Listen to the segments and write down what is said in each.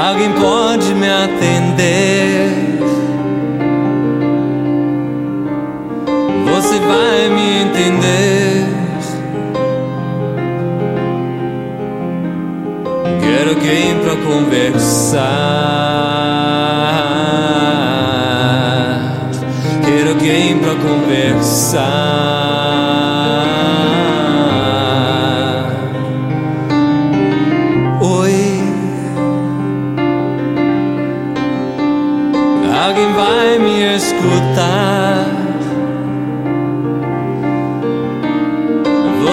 Alguém pode me atender? Você vai me entender? Quero alguém pra conversar. Quero alguém pra conversar.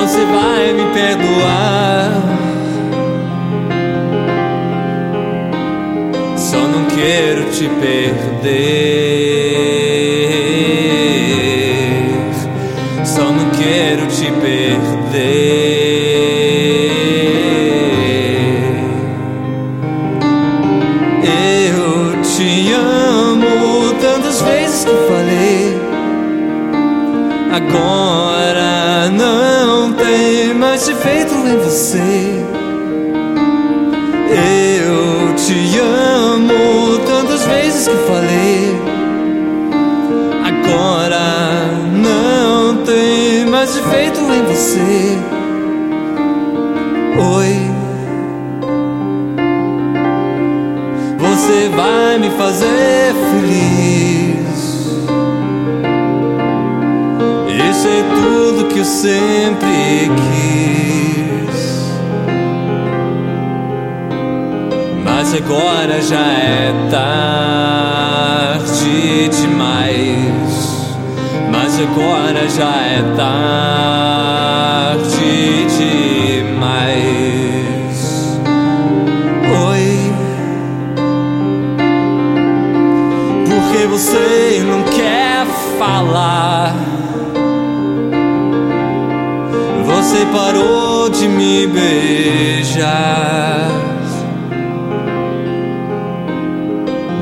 Você vai me perdoar. Só não quero te perder. Só não quero te perder. Eu te amo tantas vezes que falei. Agora não tem mais efeito em você. Eu te amo tantas vezes que falei. Agora não tem mais efeito em você. Oi. Você vai me fazer sempre quis. Mas agora já é tarde demais. Mas agora já é tarde demais. Oi. Porque você não quer Você parou de me beijar.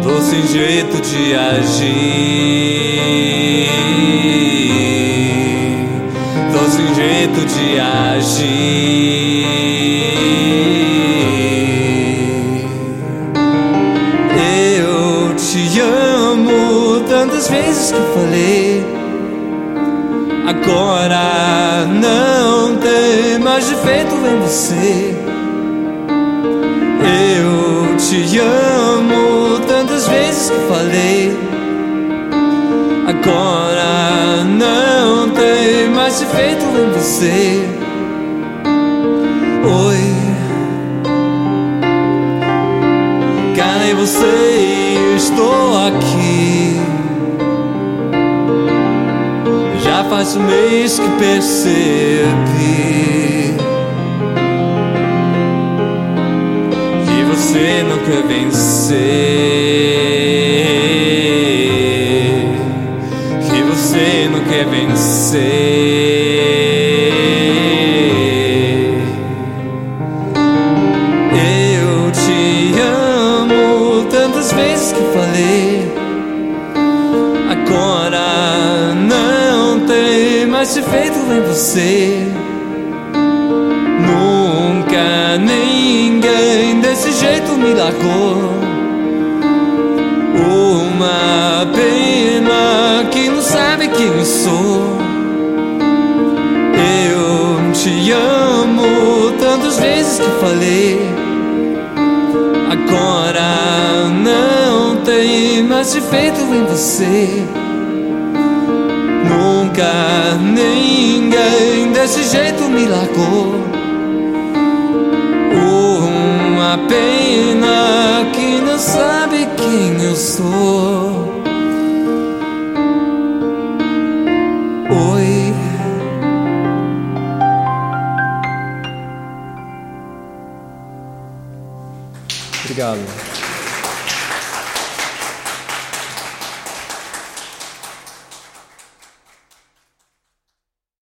Tô sem jeito de agir. Tô sem jeito de agir. Eu te amo tantas vezes que falei. Agora não mais defeito em você. Eu te amo tantas vezes que falei. Agora não tem mais defeito em você. Oi. Cadê você? Estou aqui. Já faz um mês que percebi você não quer vencer, que você não quer vencer. Eu te amo tantas vezes que falei. Agora não tem mais efeito em você. Nunca ninguém me largou. Uma pena que não sabe quem sou. Eu te amo tantas vezes que falei. Agora não tem mais efeito em você. Nunca ninguém desse jeito me largou. Pena que não sabe quem eu sou. Oi. Obrigado.